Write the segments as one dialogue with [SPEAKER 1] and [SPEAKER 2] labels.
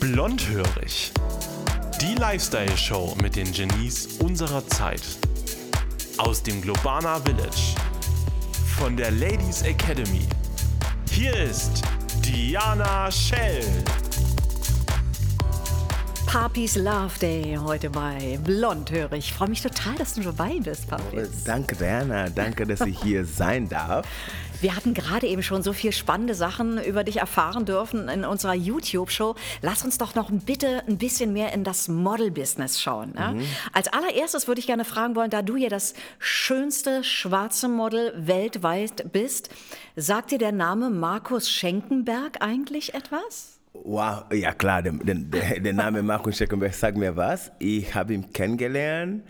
[SPEAKER 1] Blondhörig. Die Lifestyle-Show mit den Genies unserer Zeit. Aus dem Globana Village. Von der Ladies Academy. Hier ist Diana Schell.
[SPEAKER 2] Papis Love Day heute bei Blondhörig. Ich freue mich total, dass du dabei bist, Papis.
[SPEAKER 3] Danke, Diana. Danke, dass ich hier sein darf.
[SPEAKER 2] Wir hatten gerade eben schon so viele spannende Sachen über dich erfahren dürfen in unserer YouTube-Show. Lass uns doch noch bitte ein bisschen mehr in das Model-Business schauen. Ja? Mhm. Als allererstes würde ich gerne fragen wollen, da du ja das schönste schwarze Model weltweit bist, sagt dir der Name Markus Schenkenberg eigentlich etwas?
[SPEAKER 3] Wow, ja klar, der, der, der Name Markus Scheckenberg sagt mir was. Ich habe ihn kennengelernt,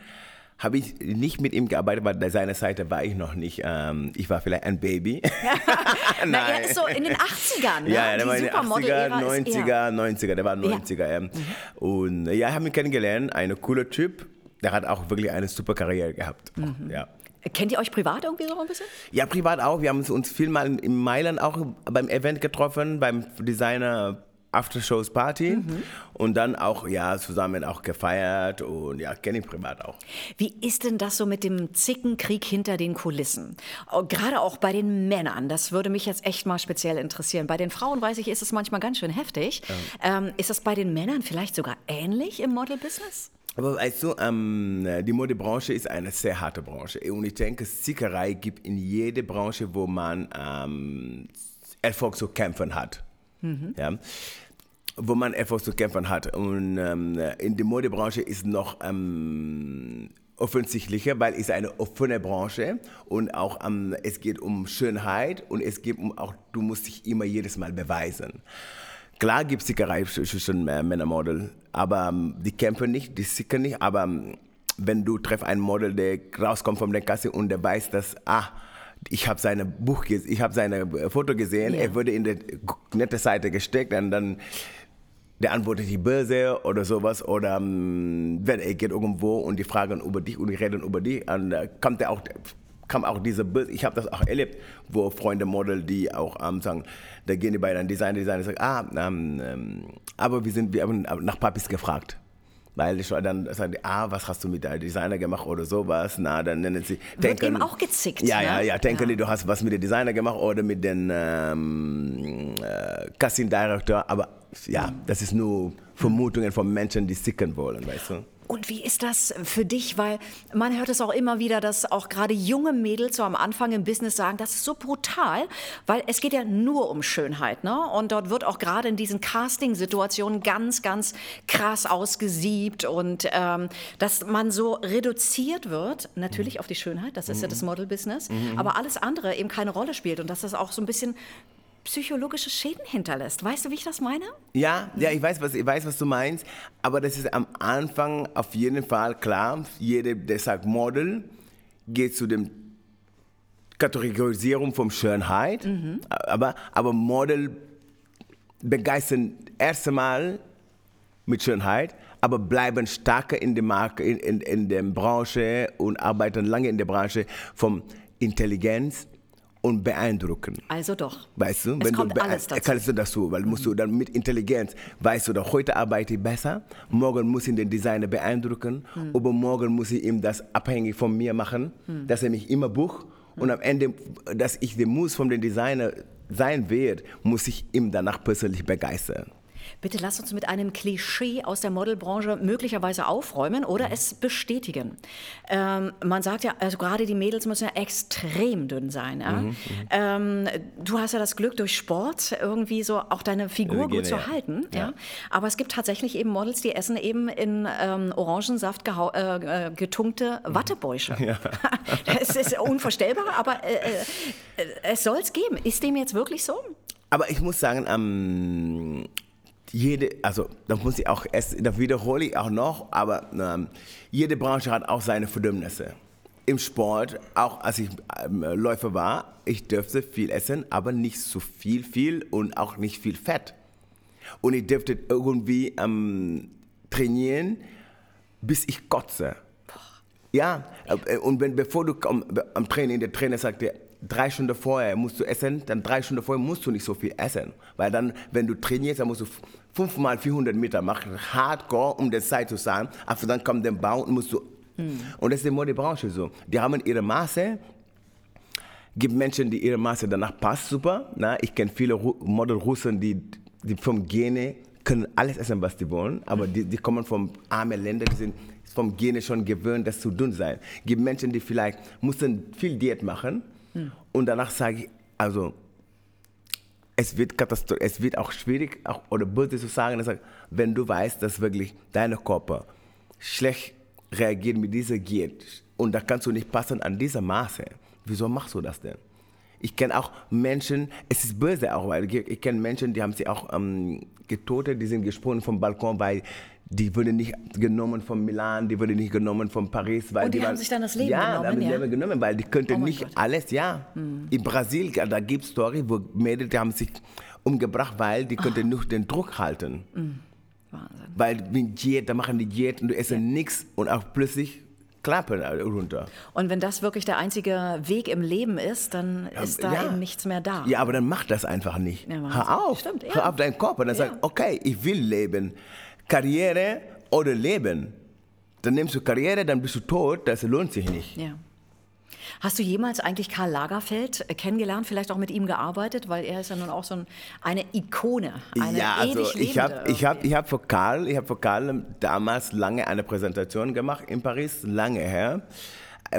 [SPEAKER 3] habe ich nicht mit ihm gearbeitet, weil bei seiner Seite war ich noch nicht. Ähm, ich war vielleicht ein Baby.
[SPEAKER 2] Nein. Na, er ist so in den 80ern, ne?
[SPEAKER 3] Ja, der war in den 80er, 90er, 90er, der war 90er. Ja. Mhm. Und ja, ich habe ihn kennengelernt, ein cooler Typ. Der hat auch wirklich eine super Karriere gehabt. Mhm. Ja.
[SPEAKER 2] Kennt ihr euch privat irgendwie so ein bisschen?
[SPEAKER 3] Ja, privat auch. Wir haben uns viel mal in Mailand auch beim Event getroffen, beim Designer Aftershows Party mhm. und dann auch ja zusammen auch gefeiert und ja kenne ich privat auch.
[SPEAKER 2] Wie ist denn das so mit dem Zickenkrieg hinter den Kulissen? Oh, gerade auch bei den Männern, das würde mich jetzt echt mal speziell interessieren. Bei den Frauen weiß ich, ist es manchmal ganz schön heftig. Ja. Ähm, ist das bei den Männern vielleicht sogar ähnlich im Model-Business?
[SPEAKER 3] Aber weißt du, ähm, die Modebranche ist eine sehr harte Branche und ich denke, Sickerei gibt in jede Branche, wo man ähm, Erfolg zu kämpfen hat. Mhm. Ja, wo man etwas zu kämpfen hat. Und ähm, in der Modebranche ist noch ähm, offensichtlicher, weil es eine offene Branche und auch ähm, es geht um Schönheit und es geht um auch, du musst dich immer jedes Mal beweisen. Klar gibt es Sickerei zwischen äh, Männermodel, aber ähm, die kämpfen nicht, die sickern nicht, aber ähm, wenn du treffst einen Model, der rauskommt von der Kasse und der weiß, dass, ah, ich habe seine Buch, ich habe seine äh, Foto gesehen, ja. er wurde in der nette Seite gesteckt und dann der antwortet die Börse oder sowas oder um, wenn er geht irgendwo und die fragen über dich und die reden über dich, und uh, kommt er auch kam auch diese Bild, ich habe das auch erlebt, wo Freunde Model, die auch ähm, sagen, da gehen die bei einem Designer, Designer sagen, ah, ähm, ähm, aber wir sind, wir haben nach Papis gefragt weil ich dann sagen ah, was hast du mit deinem Designer gemacht oder sowas, na, dann nennen sie,
[SPEAKER 2] Wird denken, auch gezickt,
[SPEAKER 3] Ja,
[SPEAKER 2] ne?
[SPEAKER 3] ja, ja, denken ja. du hast was mit dem Designer gemacht oder mit dem ähm, äh, Casting Director, aber ja, das ist nur Vermutungen von Menschen, die sicken wollen, weißt du.
[SPEAKER 2] Und wie ist das für dich? Weil man hört es auch immer wieder, dass auch gerade junge Mädels so am Anfang im Business sagen, das ist so brutal, weil es geht ja nur um Schönheit. Ne? Und dort wird auch gerade in diesen Casting-Situationen ganz, ganz krass ausgesiebt und ähm, dass man so reduziert wird, natürlich mhm. auf die Schönheit, das ist mhm. ja das Model-Business, mhm. aber alles andere eben keine Rolle spielt und dass das auch so ein bisschen psychologische Schäden hinterlässt. Weißt du, wie ich das meine?
[SPEAKER 3] Ja, ja, ich weiß, was, ich weiß, was du meinst. Aber das ist am Anfang auf jeden Fall klar. Jeder, der sagt Model, geht zu dem Kategorisierung von Schönheit. Mhm. Aber, aber Model begeistern erst einmal mit Schönheit, aber bleiben stärker in der Marke, in, in, in der Branche und arbeiten lange in der Branche von Intelligenz, und beeindrucken.
[SPEAKER 2] Also doch.
[SPEAKER 3] Weißt du,
[SPEAKER 2] es wenn kommt du alles dazu.
[SPEAKER 3] kannst du dazu, weil musst du dann mit Intelligenz, weißt du, doch heute arbeite ich besser, morgen muss ich den Designer beeindrucken, hm. übermorgen muss ich ihm das abhängig von mir machen, hm. dass er mich immer bucht hm. und am Ende, dass ich der Muss von dem Designer sein wird, muss ich ihm danach persönlich begeistern.
[SPEAKER 2] Bitte lass uns mit einem Klischee aus der Modelbranche möglicherweise aufräumen oder es bestätigen. Ähm, man sagt ja, also gerade die Mädels müssen ja extrem dünn sein. Ja? Mhm, mhm. ähm, du hast ja das Glück, durch Sport irgendwie so auch deine Figur gut zu halten. Ja. ja. Aber es gibt tatsächlich eben Models, die essen eben in ähm, Orangensaft äh, äh, getunkte mhm. Wattebäusche. Ja. das ist unvorstellbar, aber äh, äh, es soll es geben. Ist dem jetzt wirklich so?
[SPEAKER 3] Aber ich muss sagen, ähm, jede, also da muss ich auch, da wiederhole ich auch noch, aber ähm, jede Branche hat auch seine Verdienste. Im Sport, auch als ich ähm, Läufer war, ich dürfte viel essen, aber nicht so viel, viel und auch nicht viel Fett. Und ich dürfte irgendwie ähm, trainieren, bis ich kotze. Ja, äh, und wenn, bevor du am, am Training, der Trainer sagt dir, drei Stunden vorher musst du essen, dann drei Stunden vorher musst du nicht so viel essen. Weil dann, wenn du trainierst, dann musst du fünfmal 400 Meter machen, hardcore, um der Zeit zu sein. Aber dann kommt der Bau und musst du. Mhm. Und das ist die Modebranche so. Die haben ihre Maße. Gibt Menschen, die ihre Maße danach passt, super. Na, ich kenne viele Model-Russen, die, die vom Gene können alles essen, was die wollen, aber die, die kommen von armen Ländern, die sind vom Gene schon gewöhnt, das zu dünn sein. Es gibt Menschen, die vielleicht mussten viel Diät machen mhm. und danach sage ich, also es wird, es wird auch schwierig auch, oder böse zu sagen, dass, wenn du weißt, dass wirklich dein Körper schlecht reagiert mit dieser Diät und da kannst du nicht passen an dieser Maße. Wieso machst du das denn? Ich kenne auch Menschen, es ist böse auch, weil ich, ich kenne Menschen, die haben sich auch ähm, getötet, die sind gesprungen vom Balkon, weil die wurde nicht genommen von Milan, die wurde nicht genommen von Paris. Weil
[SPEAKER 2] und die,
[SPEAKER 3] die
[SPEAKER 2] haben sich dann das Leben
[SPEAKER 3] ja,
[SPEAKER 2] genommen?
[SPEAKER 3] Haben ja, haben Leben genommen, weil die könnten oh nicht Gott. alles, ja. Hm. In Brasilien, da gibt es Story, wo Mädels, haben sich umgebracht, weil die oh. nicht den Druck halten. Hm. Wahnsinn. Weil mit Diät, da machen die Diät und du isst ja. nichts und auch plötzlich Klappe runter.
[SPEAKER 2] Und wenn das wirklich der einzige Weg im Leben ist, dann ist da ja. eben nichts mehr da.
[SPEAKER 3] Ja, aber dann mach das einfach nicht. Ja, Hör auf. Stimmt. Hör auf deinen und dann sag, okay, ich will leben. Karriere oder Leben. Dann nimmst du Karriere, dann bist du tot, das lohnt sich nicht.
[SPEAKER 2] Ja. Hast du jemals eigentlich Karl Lagerfeld kennengelernt, vielleicht auch mit ihm gearbeitet, weil er ist ja nun auch so ein, eine Ikone, eine
[SPEAKER 3] Ja, also ich habe ich hab, ich hab für Karl, ich habe für Karl damals lange eine Präsentation gemacht in Paris, lange her.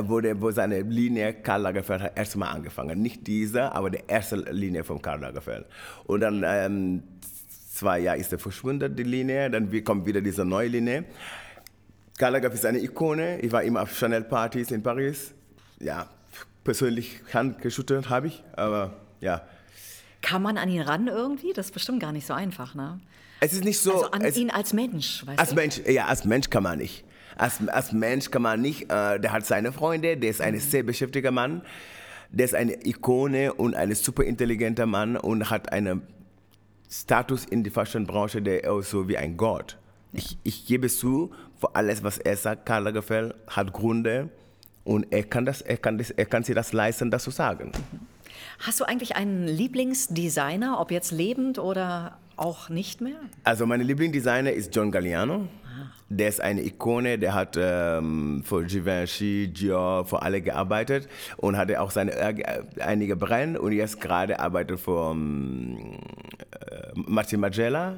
[SPEAKER 3] Wo, der, wo seine Linie Karl Lagerfeld hat erstmal angefangen. Nicht diese, aber die erste Linie von Karl Lagerfeld. Und dann ähm, zwei Jahre ist er verschwunden, die Linie, dann kommt wieder diese neue Linie. Karl Lagerfeld ist eine Ikone. Ich war immer auf Chanel-Partys in Paris. Ja, persönlich handgeschüttelt habe ich, aber ja.
[SPEAKER 2] Kann man an ihn ran irgendwie? Das ist bestimmt gar nicht so einfach, ne?
[SPEAKER 3] Es ist nicht so.
[SPEAKER 2] Also an ihn als Mensch, weißt
[SPEAKER 3] als
[SPEAKER 2] du?
[SPEAKER 3] Mensch, ja, als Mensch kann man nicht. Als, als Mensch kann man nicht. Äh, der hat seine Freunde, der ist ein mhm. sehr beschäftigter Mann. Der ist eine Ikone und ein super intelligenter Mann und hat einen Status in der Fashionbranche, der ist so wie ein Gott. Ja. Ich, ich gebe zu, für alles, was er sagt, Karl Lagerfeld hat Gründe und er kann, das, er, kann das, er kann sich das leisten, das zu sagen. Mhm.
[SPEAKER 2] Hast du eigentlich einen Lieblingsdesigner, ob jetzt lebend oder auch nicht mehr?
[SPEAKER 3] Also mein Lieblingsdesigner ist John Galliano. Der ist eine Ikone, der hat ähm, für Givenchy, Dior, für alle gearbeitet und hatte auch seine äh, einige Brände und jetzt gerade arbeitet für ähm, äh, Martin Magella.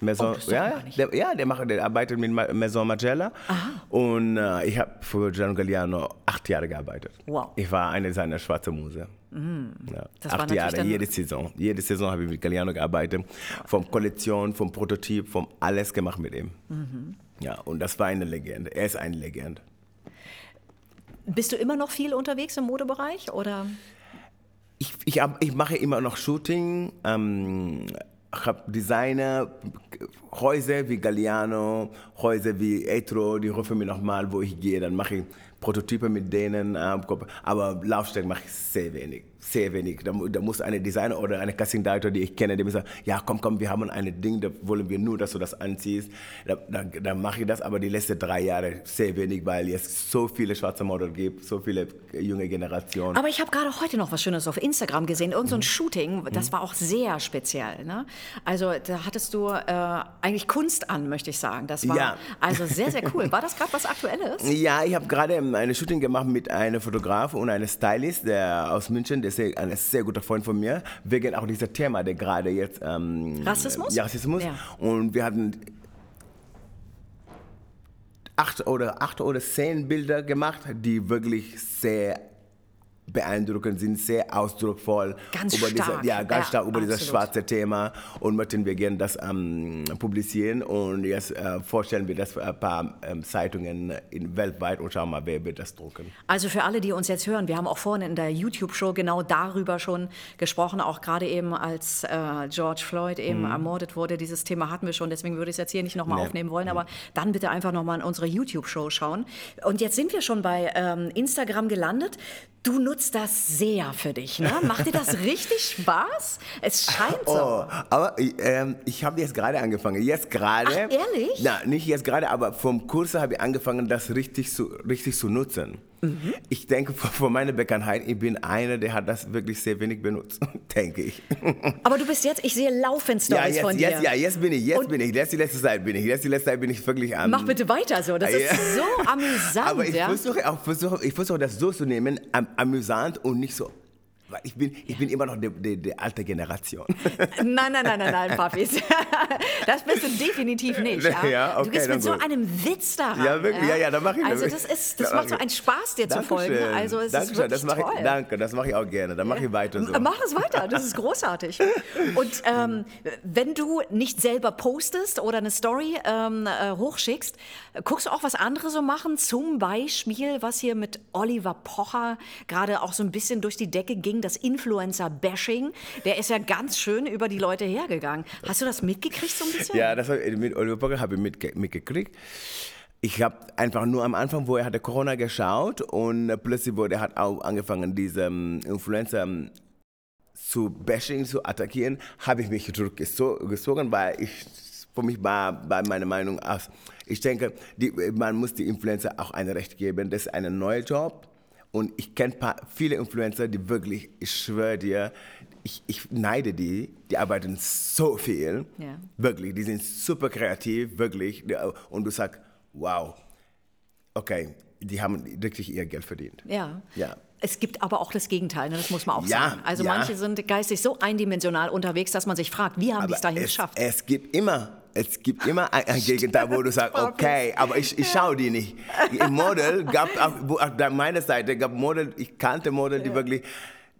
[SPEAKER 3] Maison, oh, ja, der, ja, der, macht, der arbeitet mit Maison Magella. Aha. Und äh, ich habe für Gian Galliano acht Jahre gearbeitet. Wow. Ich war eine seiner schwarzen Muse. Mhm. Ja. acht Jahre, jede Saison. Jede Saison habe ich mit Galliano gearbeitet. Vom Kollektion, vom Prototyp, vom alles gemacht mit ihm. Mhm. Ja, und das war eine Legende. Er ist eine Legende.
[SPEAKER 2] Bist du immer noch viel unterwegs im Modebereich oder?
[SPEAKER 3] Ich, ich, ich mache immer noch Shooting. Ähm, ich habe Designer, Häuser wie Galliano, Häuser wie Etro, die rufen mir nochmal, wo ich gehe. Dann mache ich Prototypen mit denen. Aber Laufsteg mache ich sehr wenig sehr wenig. Da, da, muss eine Designer oder eine Casting Director, die ich kenne, die mir sagen, ja komm, komm, wir haben ein Ding, da wollen wir nur, dass du das anziehst. Da, da, da mache ich das, aber die letzten drei Jahre sehr wenig, weil es so viele schwarze Models gibt, so viele junge Generationen.
[SPEAKER 2] Aber ich habe gerade heute noch was Schönes auf Instagram gesehen, irgend so ein mhm. Shooting, das mhm. war auch sehr speziell. Ne? Also da hattest du äh, eigentlich Kunst an, möchte ich sagen. Das war ja. also sehr, sehr cool. War das gerade was Aktuelles?
[SPEAKER 3] Ja, ich habe gerade eine Shooting gemacht mit einem Fotograf und einem Stylist, der aus München, der sehr, ein sehr guter Freund von mir, wegen auch dieser Thema, der gerade jetzt... Ähm,
[SPEAKER 2] Rassismus?
[SPEAKER 3] Ja, Rassismus. Ja. Und wir hatten acht oder, acht oder zehn Bilder gemacht, die wirklich sehr beeindruckend sind, sehr ausdrucksvoll.
[SPEAKER 2] Ganz
[SPEAKER 3] über
[SPEAKER 2] stark.
[SPEAKER 3] Diese, ja, ganz ja, stark über absolut. dieses schwarze Thema. Und möchten wir gerne das ähm, publizieren. Und jetzt äh, vorstellen wir das für ein paar ähm, Zeitungen in, weltweit und schauen mal, wer wird das drucken.
[SPEAKER 2] Also für alle, die uns jetzt hören, wir haben auch vorhin in der YouTube-Show genau darüber schon gesprochen, auch gerade eben als äh, George Floyd eben mhm. ermordet wurde. Dieses Thema hatten wir schon, deswegen würde ich es jetzt hier nicht nochmal nee. aufnehmen wollen. Aber dann bitte einfach nochmal in unsere YouTube-Show schauen. Und jetzt sind wir schon bei ähm, Instagram gelandet. Du nutzt das sehr für dich, ne? Macht dir das richtig Spaß? Es scheint so. Oh,
[SPEAKER 3] aber ähm, ich habe jetzt gerade angefangen. Jetzt gerade.
[SPEAKER 2] Ehrlich?
[SPEAKER 3] Na, nicht jetzt gerade, aber vom Kurs habe ich angefangen, das richtig zu, richtig zu nutzen. Mhm. Ich denke, von meiner Bekanntheit, ich bin einer, der hat das wirklich sehr wenig benutzt, denke ich.
[SPEAKER 2] Aber du bist jetzt, ich sehe laufend Stories
[SPEAKER 3] ja, jetzt,
[SPEAKER 2] von dir.
[SPEAKER 3] Jetzt, ja, jetzt bin ich, jetzt Und bin ich, jetzt die letzte Zeit bin ich, jetzt die letzte Zeit bin ich wirklich am...
[SPEAKER 2] Mach bitte weiter so, das ist so amüsant.
[SPEAKER 3] Aber ich
[SPEAKER 2] ja?
[SPEAKER 3] versuche auch, versuche, ich versuche das so zu nehmen, am, amüsant und nicht so ich bin, ich bin immer noch die, die, die alte Generation.
[SPEAKER 2] Nein, nein, nein, nein, nein, Papis. Das bist du definitiv nicht. Ja?
[SPEAKER 3] Ja, okay,
[SPEAKER 2] du bist mit so einem Witz daran.
[SPEAKER 3] Ja, wirklich, ja, ja, da mache ich
[SPEAKER 2] Also das, ist, das macht so einen Spaß, dir zu folgen. Also es
[SPEAKER 3] Dankeschön,
[SPEAKER 2] ist
[SPEAKER 3] das mache
[SPEAKER 2] toll.
[SPEAKER 3] ich, danke, das mache ich auch gerne. Da mache ich weiter so.
[SPEAKER 2] Mach das weiter, das ist großartig. Und ähm, wenn du nicht selber postest oder eine Story ähm, äh, hochschickst, guckst du auch, was andere so machen? Zum Beispiel, was hier mit Oliver Pocher gerade auch so ein bisschen durch die Decke ging, das Influencer-Bashing. Der ist ja ganz schön über die Leute hergegangen. Hast du das mitgekriegt so ein bisschen?
[SPEAKER 3] Ja, das mit Oliver Pocher habe ich mitge mitgekriegt. Ich habe einfach nur am Anfang, wo er hatte Corona geschaut und plötzlich wurde er hat auch angefangen, diese um, Influencer um, zu bashing, zu attackieren, habe ich mich zurückgezogen, weil ich für mich war bei meiner Meinung aus, ich denke, die, man muss die Influencer auch ein Recht geben. Das ist ein neuer Job. Und ich kenne viele Influencer, die wirklich, ich schwöre dir, ich, ich, neide die, die arbeiten so viel,
[SPEAKER 2] Ja.
[SPEAKER 3] wirklich, die sind super kreativ, wirklich. Und du sagst, wow, okay, die haben wirklich ihr Geld verdient.
[SPEAKER 2] Ja.
[SPEAKER 3] Ja.
[SPEAKER 2] Es gibt aber auch das Gegenteil, ne? das muss man auch
[SPEAKER 3] Ja,
[SPEAKER 2] sagen. Also
[SPEAKER 3] ja.
[SPEAKER 2] manche sind geistig so eindimensional unterwegs, dass man sich fragt, wie haben die es dahin
[SPEAKER 3] es,
[SPEAKER 2] geschafft?
[SPEAKER 3] es gibt immer, es gibt immer ein, Gegenteil, wo du sagst, okay, aber ich, ich schaue die nicht. Im Model gab auf der- meiner Seite gab Model, ich kannte Model, die wirklich,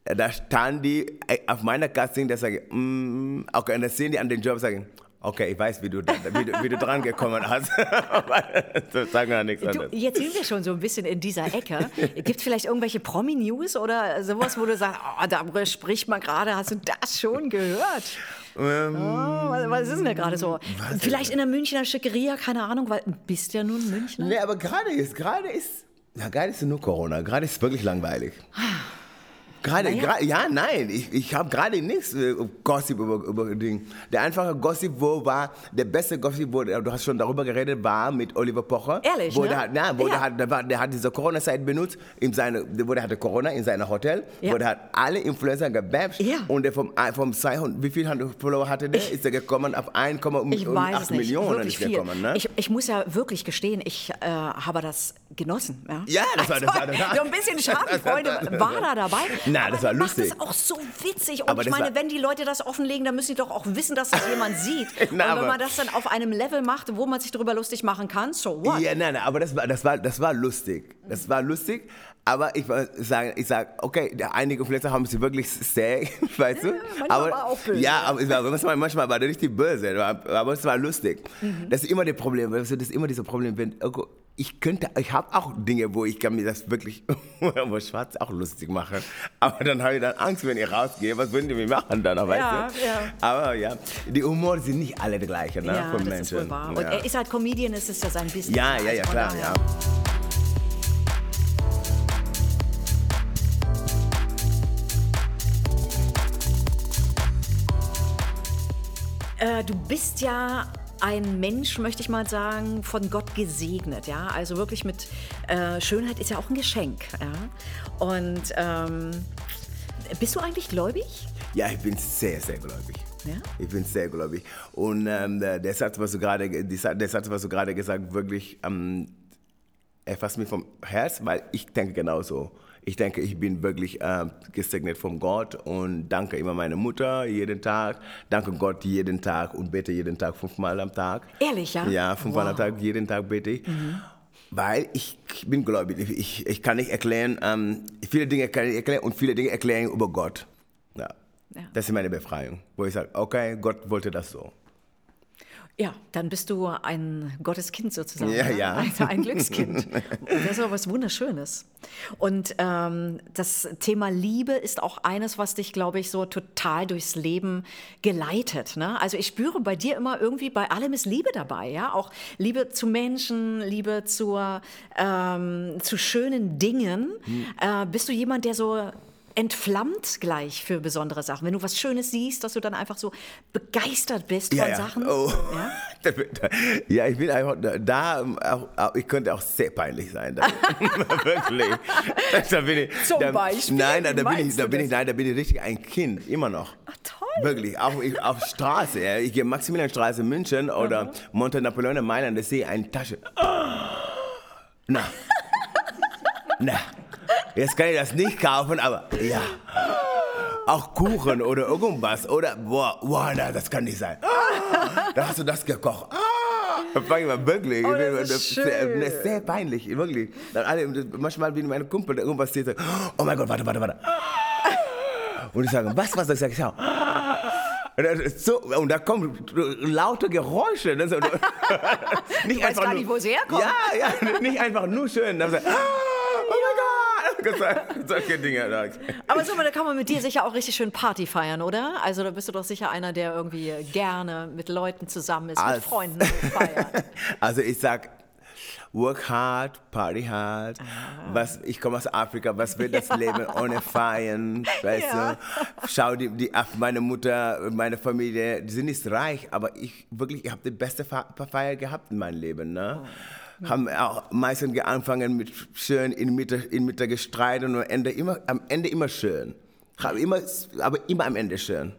[SPEAKER 3] da standen die äh, auf meiner Casting, da sage ich, mm, okay, und dann sehen die an den Job, sagen, okay, ich weiß, wie du, da- wie du, wie du dran gekommen hast. das sagen wir nichts
[SPEAKER 2] Du,
[SPEAKER 3] anderes.
[SPEAKER 2] jetzt sind wir schon so ein bisschen in dieser Ecke. Gibt es vielleicht irgendwelche Promi-News oder sowas, wo du sagst, oh, darüber spricht man gerade, hast du das schon gehört?
[SPEAKER 3] Ähm,
[SPEAKER 2] Oh, was, was ist denn da gerade so? Vielleicht in der Münchner Schickeria, keine Ahnung, weil du bist ja nun Münchner.
[SPEAKER 3] Nee, aber gerade ist, gerade ist, ja, gerade ist nur Corona. Gerade ist wirklich langweilig. Gerade,
[SPEAKER 2] Naja.
[SPEAKER 3] gerade, ja, nein, ich, ich habe gerade nichts äh, Gossip über, über Ding. Der einfache Gossip, wo war, der beste Gossip, wo, du hast schon darüber geredet, war mit Oliver Pocher.
[SPEAKER 2] Ehrlich,
[SPEAKER 3] wo
[SPEAKER 2] ne?
[SPEAKER 3] Der hat, na, wo
[SPEAKER 2] Ja.
[SPEAKER 3] der, hat, der, war, der hat diese Corona-Zeit benutzt, in seine, wo der hatte Corona in seinem Hotel,
[SPEAKER 2] Ja.
[SPEAKER 3] wo der hat alle Influencer gebasht
[SPEAKER 2] Ja.
[SPEAKER 3] und der vom, vom 200, wie viel Follower hatte der, ist er gekommen auf 1,8
[SPEAKER 2] Ich weiß es nicht.
[SPEAKER 3] Millionen ist gekommen. Ne?
[SPEAKER 2] ich, ich muss ja wirklich gestehen, ich äh, habe das genossen. Ja,
[SPEAKER 3] Ja, das war- das war- das war-
[SPEAKER 2] so ein bisschen Schadenfreude war da dabei.
[SPEAKER 3] Na, das war lustig.
[SPEAKER 2] macht es auch so witzig. Und
[SPEAKER 3] Aber
[SPEAKER 2] ich
[SPEAKER 3] das
[SPEAKER 2] meine, wenn die Leute das offenlegen, dann müssen sie doch auch wissen, dass das jemand sieht.
[SPEAKER 3] Na,
[SPEAKER 2] Und wenn man das dann auf einem Level macht, wo man sich darüber lustig machen kann, so what?
[SPEAKER 3] Ja, nein, nein, aber das war, das war, das war lustig. Das war lustig. Aber ich sage, ich sag, okay, einige Influencer haben sie wirklich sehr, weißt du?
[SPEAKER 2] manchmal
[SPEAKER 3] aber,
[SPEAKER 2] war auch böse.
[SPEAKER 3] Ja, aber war, manchmal, war der richtig böse, aber es war lustig.
[SPEAKER 2] Mhm.
[SPEAKER 3] Das ist immer das Problem, das ist immer dieses Problem, wenn, okay, ich könnte, ich habe auch Dinge, wo ich kann mir das wirklich, wo schwarz auch lustig machen. Aber dann habe ich dann Angst, wenn ich rausgehe, was würden die mir machen dann, weißt
[SPEAKER 2] Ja,
[SPEAKER 3] du?
[SPEAKER 2] ja.
[SPEAKER 3] Aber ja, die Humor sind nicht alle die gleichen, ne,
[SPEAKER 2] Ja,
[SPEAKER 3] von
[SPEAKER 2] das
[SPEAKER 3] Menschen.
[SPEAKER 2] ist wohl wahr. Und er ist halt Comedian, es ist ja sein Business.
[SPEAKER 3] ja, ja, ja,
[SPEAKER 2] Also
[SPEAKER 3] klar, ja.
[SPEAKER 2] Äh, du bist ja ein Mensch, möchte ich mal sagen, von Gott gesegnet, ja. Also wirklich mit äh, Schönheit ist ja auch ein Geschenk, ja. Und ähm, bist du eigentlich gläubig?
[SPEAKER 3] Ja, ich bin sehr, sehr gläubig.
[SPEAKER 2] Ja?
[SPEAKER 3] Ich bin sehr gläubig. Und ähm, der, Satz, was du gerade, der Satz, was du gerade gesagt, wirklich ähm, erfasst mich vom Herz, weil ich denke genauso. Ich denke, ich bin wirklich ähm, gesegnet von Gott und danke immer meiner Mutter jeden Tag, danke Gott jeden Tag und bete jeden Tag fünfmal am Tag.
[SPEAKER 2] Ehrlich, ja?
[SPEAKER 3] Ja, fünfmal am
[SPEAKER 2] Wow.
[SPEAKER 3] Tag, jeden Tag bete ich. Weil ich, ich bin gläubig. Ich, ich, ich kann nicht erklären, ähm, viele Dinge kann ich erklären und viele Dinge erklären über Gott. Ja.
[SPEAKER 2] Ja.
[SPEAKER 3] Das ist meine Befreiung, wo ich sage, okay, Gott wollte das so.
[SPEAKER 2] Ja, dann bist du ein Gotteskind sozusagen.
[SPEAKER 3] Ja,
[SPEAKER 2] ne?
[SPEAKER 3] ja.
[SPEAKER 2] Also ein Glückskind. Das ist aber was Wunderschönes. Und ähm, das Thema Liebe ist auch eines, was dich, glaube ich, so total durchs Leben geleitet. Ne? Also ich spüre bei dir immer irgendwie bei allem ist Liebe dabei. Ja? Auch Liebe zu Menschen, Liebe zur, ähm, zu schönen Dingen.
[SPEAKER 3] Hm.
[SPEAKER 2] Äh, bist du jemand, der so entflammt gleich für besondere Sachen. Wenn du was Schönes siehst, dass du dann einfach so begeistert bist
[SPEAKER 3] Ja,
[SPEAKER 2] von
[SPEAKER 3] ja.
[SPEAKER 2] Sachen.
[SPEAKER 3] Oh.
[SPEAKER 2] Ja?
[SPEAKER 3] Ja, ich bin einfach da, da ich könnte auch sehr peinlich sein. Da, wirklich. Da bin ich,
[SPEAKER 2] Zum
[SPEAKER 3] da,
[SPEAKER 2] Beispiel?
[SPEAKER 3] Nein, da, da bin ich, da bin ich, nein, da bin ich richtig ein Kind, immer noch.
[SPEAKER 2] Ach, toll.
[SPEAKER 3] Wirklich, auch ich, auf Straße. Ja. Ich gehe Maximilianstraße München oder Monte Napoleone Mailand, da sehe ich eine Tasche. Na. Na. Jetzt kann ich das nicht kaufen, aber ja. Auch Kuchen oder irgendwas. Oder, boah, boah na, das kann nicht sein. Da hast du das gekocht. Da fang ich mal wirklich.
[SPEAKER 2] Oh, das ist
[SPEAKER 3] sehr, sehr peinlich, wirklich. Dann alle, manchmal bin meine Kumpel, der irgendwas sieht, oh mein Gott, warte, warte, warte. Und ich sage, was, was? Ich sage, schau. Und, das ist so, und da kommen laute Geräusche. Das ist, nicht
[SPEAKER 2] weißt gar nicht, wo sie herkommen.
[SPEAKER 3] Ja, ja, nicht einfach nur schön. Dann sagt, ah, oh mein Gott. Solche Dinge.
[SPEAKER 2] Aber so, da kann man mit dir sicher auch richtig schön Party feiern, oder? Also da bist du doch sicher einer, der irgendwie gerne mit Leuten zusammen ist, mit
[SPEAKER 3] Als-
[SPEAKER 2] Freunden feiert.
[SPEAKER 3] Also ich sag, work hard, party hard. Was, ich komme aus Afrika, was wird das Leben ohne Feiern? Weißt
[SPEAKER 2] Ja.
[SPEAKER 3] du? Schau die, die, auf meine Mutter, meine Familie, die sind nicht reich, aber ich wirklich, ich habe die beste Fe- Feier gehabt in meinem Leben. Ne? Haben auch meistens angefangen mit schön in Mitte, in Mitte gestreit und am Ende immer, am Ende immer schön. Hab immer, aber immer am Ende schön.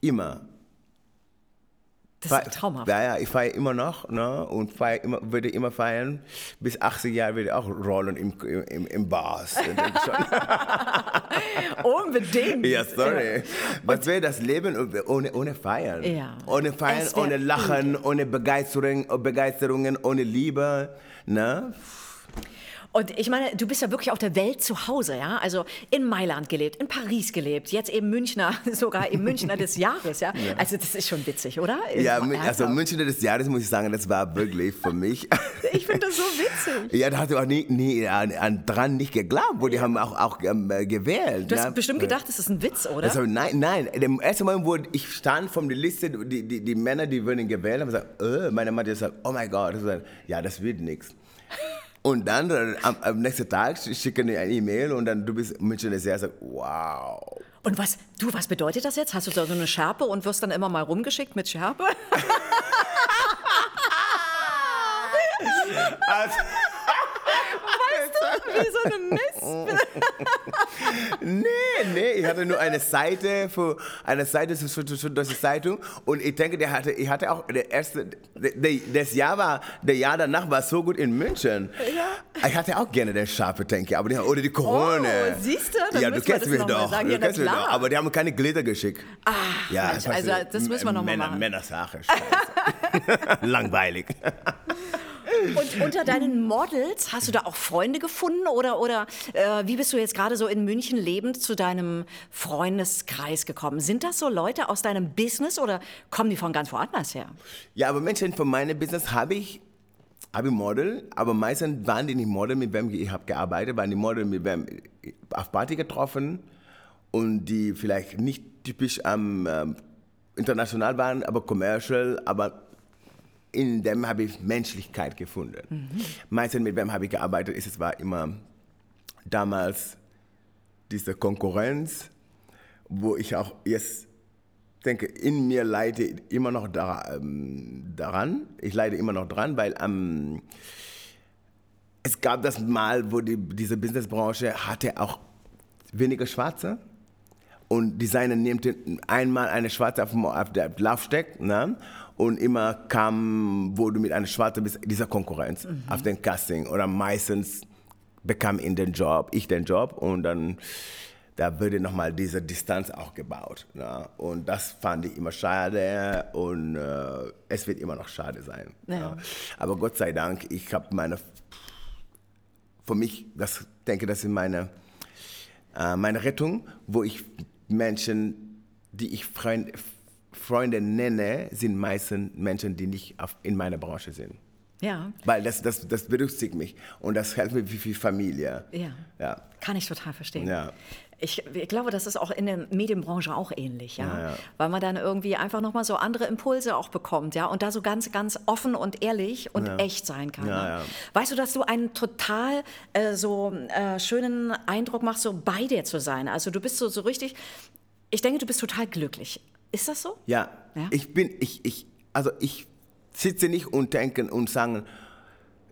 [SPEAKER 3] Immer.
[SPEAKER 2] Das ist traumhaft.
[SPEAKER 3] Ja, ja, ich feiere immer noch ne? und feier immer, würde immer feiern. Bis 80 Jahre würde ich auch rollen im, im, im Bars.
[SPEAKER 2] Unbedingt.
[SPEAKER 3] ja, sorry. Was wäre das Leben ohne, ohne Feiern?
[SPEAKER 2] Ja.
[SPEAKER 3] Ohne Feiern, ohne Lachen, ohne Begeisterung, Begeisterungen, ohne Liebe. Ne?
[SPEAKER 2] Und ich meine, du bist ja wirklich auf der Welt zu Hause, ja? Also in Mailand gelebt, in Paris gelebt, jetzt eben Münchner, sogar im Münchner des Jahres, ja? Also das ist schon witzig, oder?
[SPEAKER 3] Ja, also. Münchner des Jahres muss ich sagen, das war wirklich für mich.
[SPEAKER 2] Ich finde das so witzig.
[SPEAKER 3] Ja, da hast du auch nie, nie an, an dran nicht geglaubt, wo die haben auch, auch ähm, äh, gewählt.
[SPEAKER 2] Du hast
[SPEAKER 3] ne?
[SPEAKER 2] bestimmt gedacht, das ist ein Witz, oder?
[SPEAKER 3] Also, nein, nein. Dem ersten Mal, wo ich stand von der Liste, die, die, die Männer, die würden gewählt haben, gesagt, äh, meine Mutter hat gesagt, oh mein Gott. Ich ja, das wird nichts. Und dann am, am nächsten Tag schicken die eine E-Mail und dann du bist München Jahres, sagt, wow.
[SPEAKER 2] Und was, du, was bedeutet das jetzt? Hast du da so eine Schärpe und wirst dann immer mal rumgeschickt mit Schärpe?
[SPEAKER 3] Also,
[SPEAKER 2] Wie so eine Mist.
[SPEAKER 3] nee, nee, ich hatte nur eine Seite für eine Seite für, Deutsche Zeitung und ich denke, der hatte, ich hatte auch der erste, der, das Jahr war, der Jahr danach war so gut in München.
[SPEAKER 2] Ja.
[SPEAKER 3] Ich hatte auch gerne den Schafe, denke ich, aber die, oder die Corona.
[SPEAKER 2] Oh, siehst du? Dann
[SPEAKER 3] ja, du kennst mich doch.
[SPEAKER 2] sagen.
[SPEAKER 3] du
[SPEAKER 2] Ja,
[SPEAKER 3] kennst mich doch. Aber die haben keine Glitter geschickt. Ah, ja,
[SPEAKER 2] Mensch, also das müssen wir noch mal
[SPEAKER 3] Männer,
[SPEAKER 2] machen.
[SPEAKER 3] Männersache. Langweilig.
[SPEAKER 2] Und unter deinen Models hast du da auch Freunde gefunden oder, oder äh, wie bist du jetzt gerade so in München lebend zu deinem Freundeskreis gekommen? Sind das so Leute aus deinem Business oder kommen die von ganz woanders her?
[SPEAKER 3] Ja, aber Menschen von meinem Business habe ich, habe ich Model, aber meistens waren die nicht Model, mit wem ich habe gearbeitet, waren die Model, mit wem ich auf Party getroffen und die vielleicht nicht typisch am ähm, international waren, aber commercial, aber in dem habe ich Menschlichkeit gefunden. Meistens mit wem habe ich gearbeitet, ist es war immer damals diese Konkurrenz, wo ich auch jetzt denke, in mir leide ich immer noch ähm, daran. Ich leide immer noch dran, weil ähm, es gab das Mal, wo die, diese Businessbranche hatte auch weniger Schwarze. Und Designer nimmt einmal eine Schwarze auf, dem- auf der Laufsteg ne? Und immer kam, wo du mit einer Schwarzen bist, dieser Konkurrenz auf den Casting. Oder meistens bekam ihn den Job, ich den Job und dann da würde nochmal diese Distanz auch gebaut. Ne? Und das fand ich immer schade und äh, es wird immer noch schade sein.
[SPEAKER 2] Ja.
[SPEAKER 3] ne? Aber Gott sei Dank, ich habe meine, für mich, das denke, das ist meine, äh, meine Rettung, wo ich Menschen, die ich Freund, Freunde nenne, sind meistens Menschen, die nicht auf, in meiner Branche sind.
[SPEAKER 2] Ja.
[SPEAKER 3] Weil das, das, das berücksichtigt mich und das hilft mir wie viel Familie.
[SPEAKER 2] Ja.
[SPEAKER 3] Ja.
[SPEAKER 2] Kann ich total verstehen.
[SPEAKER 3] Ja.
[SPEAKER 2] Ich, ich glaube, das ist auch in der Medienbranche auch ähnlich, ja?
[SPEAKER 3] Ja, ja.
[SPEAKER 2] weil man dann irgendwie einfach nochmal so andere Impulse auch bekommt, ja, und da so ganz, ganz offen und ehrlich und echt sein kann.
[SPEAKER 3] Ja,
[SPEAKER 2] ne?
[SPEAKER 3] ja.
[SPEAKER 2] Weißt du, dass du einen total äh, so äh, schönen Eindruck machst, so bei dir zu sein? Also du bist so, so richtig, ich denke, du bist total glücklich. Ist das so?
[SPEAKER 3] Ja,
[SPEAKER 2] Ja?
[SPEAKER 3] ich bin, ich, ich, also ich sitze nicht und denke und sage,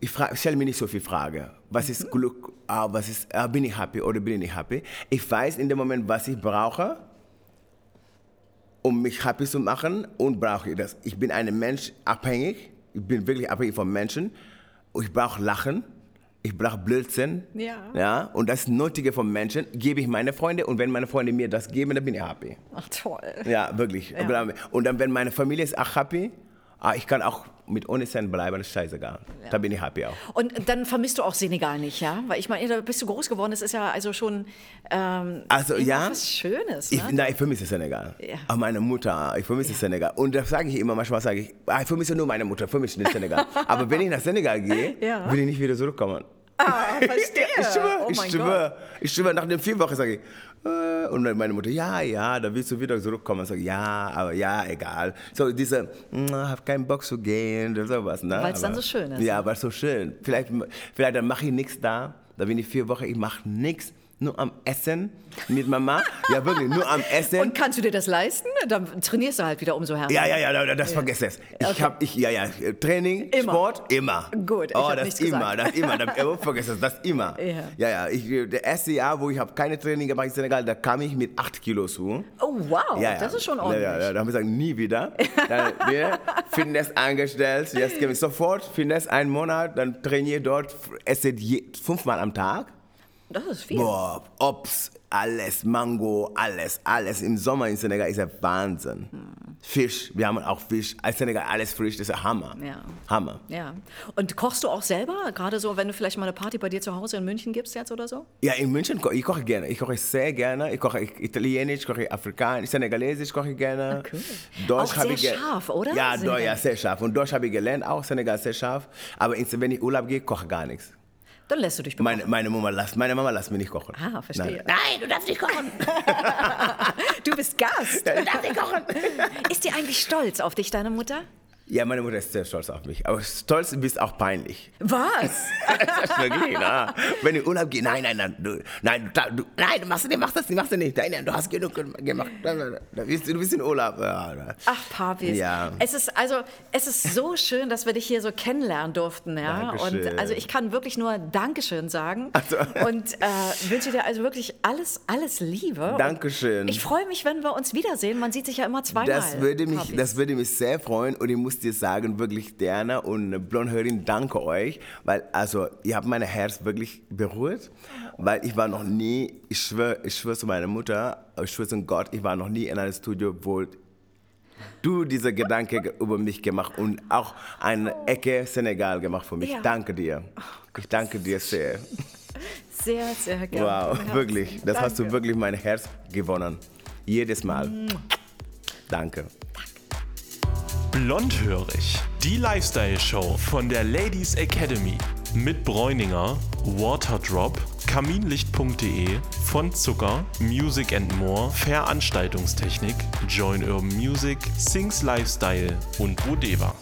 [SPEAKER 3] ich stelle mir nicht so viele Fragen. Was ist Glück? Ah, was ist, ah, bin ich happy oder bin ich nicht happy? Ich weiß in dem Moment, was ich brauche, um mich happy zu machen und brauche ich das. Ich bin ein Mensch abhängig. Ich bin wirklich abhängig von Menschen. Ich brauche Lachen. Ich brauche Blödsinn.
[SPEAKER 2] Ja.
[SPEAKER 3] ja. Und das Nötige von Menschen gebe ich meine Freunde. Und wenn meine Freunde mir das geben, dann bin ich happy.
[SPEAKER 2] Ach toll.
[SPEAKER 3] Ja, wirklich. Und dann, wenn meine Familie ist auch happy, ah, ich kann auch mit ohne Cent bleiben, das ist scheißegal. Da bin ich happy auch.
[SPEAKER 2] Und dann vermisst du auch Senegal nicht, ja? Weil ich meine, da bist du groß geworden, das ist ja also schon ähm,
[SPEAKER 3] Also ja,
[SPEAKER 2] was Schönes.
[SPEAKER 3] ich,
[SPEAKER 2] Ne?
[SPEAKER 3] nein, ich vermisse Senegal.
[SPEAKER 2] Ja.
[SPEAKER 3] Auch meine Mutter, ich vermisse Senegal. Und das sage ich immer, manchmal sage ich, ah, ich vermisse nur meine Mutter, ich vermisse nicht Senegal. Aber wenn ich nach Senegal gehe,
[SPEAKER 2] Ja.
[SPEAKER 3] will ich nicht wieder zurückkommen.
[SPEAKER 2] Ah, verstehe.
[SPEAKER 3] Ich schwöre,
[SPEAKER 2] oh
[SPEAKER 3] ich schwöre, ich schwöre, nach den vier Wochen sage ich, äh, und dann meine Mutter, ja, ja, da willst du wieder zurückkommen. Ich sage, ja, aber ja, egal. So diese, ich habe keinen Bock zu gehen, oder sowas. Ne?
[SPEAKER 2] Weil's dann
[SPEAKER 3] Aber-
[SPEAKER 2] so schön ist,
[SPEAKER 3] Ja, weil es so schön. Vielleicht, vielleicht dann mache ich nichts da, da bin ich vier Wochen, ich mache nichts, nur am Essen mit Mama. Ja, wirklich, nur am Essen.
[SPEAKER 2] Und kannst du dir das leisten? Dann trainierst du halt wieder umso härter.
[SPEAKER 3] Ja, ja, ja, da- das vergesst es. Ich
[SPEAKER 2] Okay.
[SPEAKER 3] habe, ich, ja, ja, Training,
[SPEAKER 2] Immer.
[SPEAKER 3] Sport, immer.
[SPEAKER 2] Gut,
[SPEAKER 3] oh, das immer, das immer, das, oh, vergesst es, das immer.
[SPEAKER 2] Ja.
[SPEAKER 3] ja, ja ich, der erste Jahr, wo ich habe keine Training gemacht in Senegal, da kam ich mit 8 Kilo zu.
[SPEAKER 2] Oh, wow,
[SPEAKER 3] Ja, ja.
[SPEAKER 2] das ist schon
[SPEAKER 3] Ja,
[SPEAKER 2] ordentlich.
[SPEAKER 3] Ja, ja, da haben wir gesagt, nie wieder. Dann wieder Fitness angestellt, jetzt gehen wir sofort Fitness einen Monat, dann trainiere dort, esse fünfmal am Tag.
[SPEAKER 2] Das ist viel.
[SPEAKER 3] Boah, Obst, alles, Mango, alles, alles. Im Sommer in Senegal ist ja Wahnsinn. Fisch, wir haben auch Fisch. Als Senegal alles frisch, das ist ja Hammer.
[SPEAKER 2] Ja.
[SPEAKER 3] Hammer.
[SPEAKER 2] Ja. Und kochst du auch selber? Gerade so, wenn du vielleicht mal eine Party bei dir zu Hause in München gibst jetzt oder so?
[SPEAKER 3] Ja, in München koche ich koche gerne. Ich koche sehr gerne. Ich koche Italienisch, koche Afrikanisch, Senegalesisch koche ich gerne.
[SPEAKER 2] Ah, cool.
[SPEAKER 3] Deutsch
[SPEAKER 2] Auch sehr scharf, oder?
[SPEAKER 3] Ja,
[SPEAKER 2] Senegal.
[SPEAKER 3] Ja, sehr scharf. Und Deutsch habe ich gelernt, auch Senegal sehr scharf. Aber in- wenn ich Urlaub gehe, koche ich gar nichts.
[SPEAKER 2] Dann lässt du dich bekochen.
[SPEAKER 3] Meine, meine, Mama lässt, meine Mama lässt mich nicht kochen.
[SPEAKER 2] Ah, verstehe.
[SPEAKER 3] Nein, Nein du darfst nicht kochen.
[SPEAKER 2] Du bist Gast.
[SPEAKER 3] du darfst nicht kochen.
[SPEAKER 2] Ist die eigentlich stolz auf dich, deine Mutter?
[SPEAKER 3] Ja, meine Mutter ist sehr stolz auf mich. Aber stolz bist auch peinlich.
[SPEAKER 2] Was?
[SPEAKER 3] Das ist wirklich, na. Wenn ich Urlaub gehe, nein, nein, nein, du, nein, du, du, nein, du machst, du machst das, du machst das nicht. Nein, nein, du hast genug gemacht. Du bist, du bist in Urlaub. Ja.
[SPEAKER 2] Ach, Papis.
[SPEAKER 3] Ja.
[SPEAKER 2] Es ist also, es ist so schön, dass wir dich hier so kennenlernen durften, ja.
[SPEAKER 3] Dankeschön.
[SPEAKER 2] Und also ich kann wirklich nur Dankeschön sagen
[SPEAKER 3] Ach so.
[SPEAKER 2] und äh, wünsche dir also wirklich alles, alles Liebe.
[SPEAKER 3] Dankeschön.
[SPEAKER 2] Und ich freue mich, wenn wir uns wiedersehen. Man sieht sich ja immer zweimal.
[SPEAKER 3] Das würde, mich,
[SPEAKER 2] Papis.
[SPEAKER 3] das würde mich sehr freuen und ich muss dir sagen, wirklich Diana und Blondhörin, danke euch, weil also ihr habt mein Herz wirklich berührt, weil ich war noch nie, ich schwöre ich schwör zu meiner Mutter, ich schwöre zu Gott, ich war noch nie in einem Studio, wo du diese Gedanke über mich gemacht und auch eine Ecke Senegal gemacht für mich.
[SPEAKER 2] Ja.
[SPEAKER 3] Danke dir. Ich danke dir sehr.
[SPEAKER 2] sehr, sehr gerne.
[SPEAKER 3] Wow, wirklich. Das hast du
[SPEAKER 2] Danke.
[SPEAKER 3] wirklich mein Herz gewonnen. Jedes Mal. Danke.
[SPEAKER 1] Blondhörig. Die Lifestyle-Show von der Ladies Academy. Mit Bräuninger, Waterdrop, Kaminlicht.de, von Zucker, Music and More, Veranstaltungstechnik, Join Urban Music, Sings Lifestyle und Bodeva.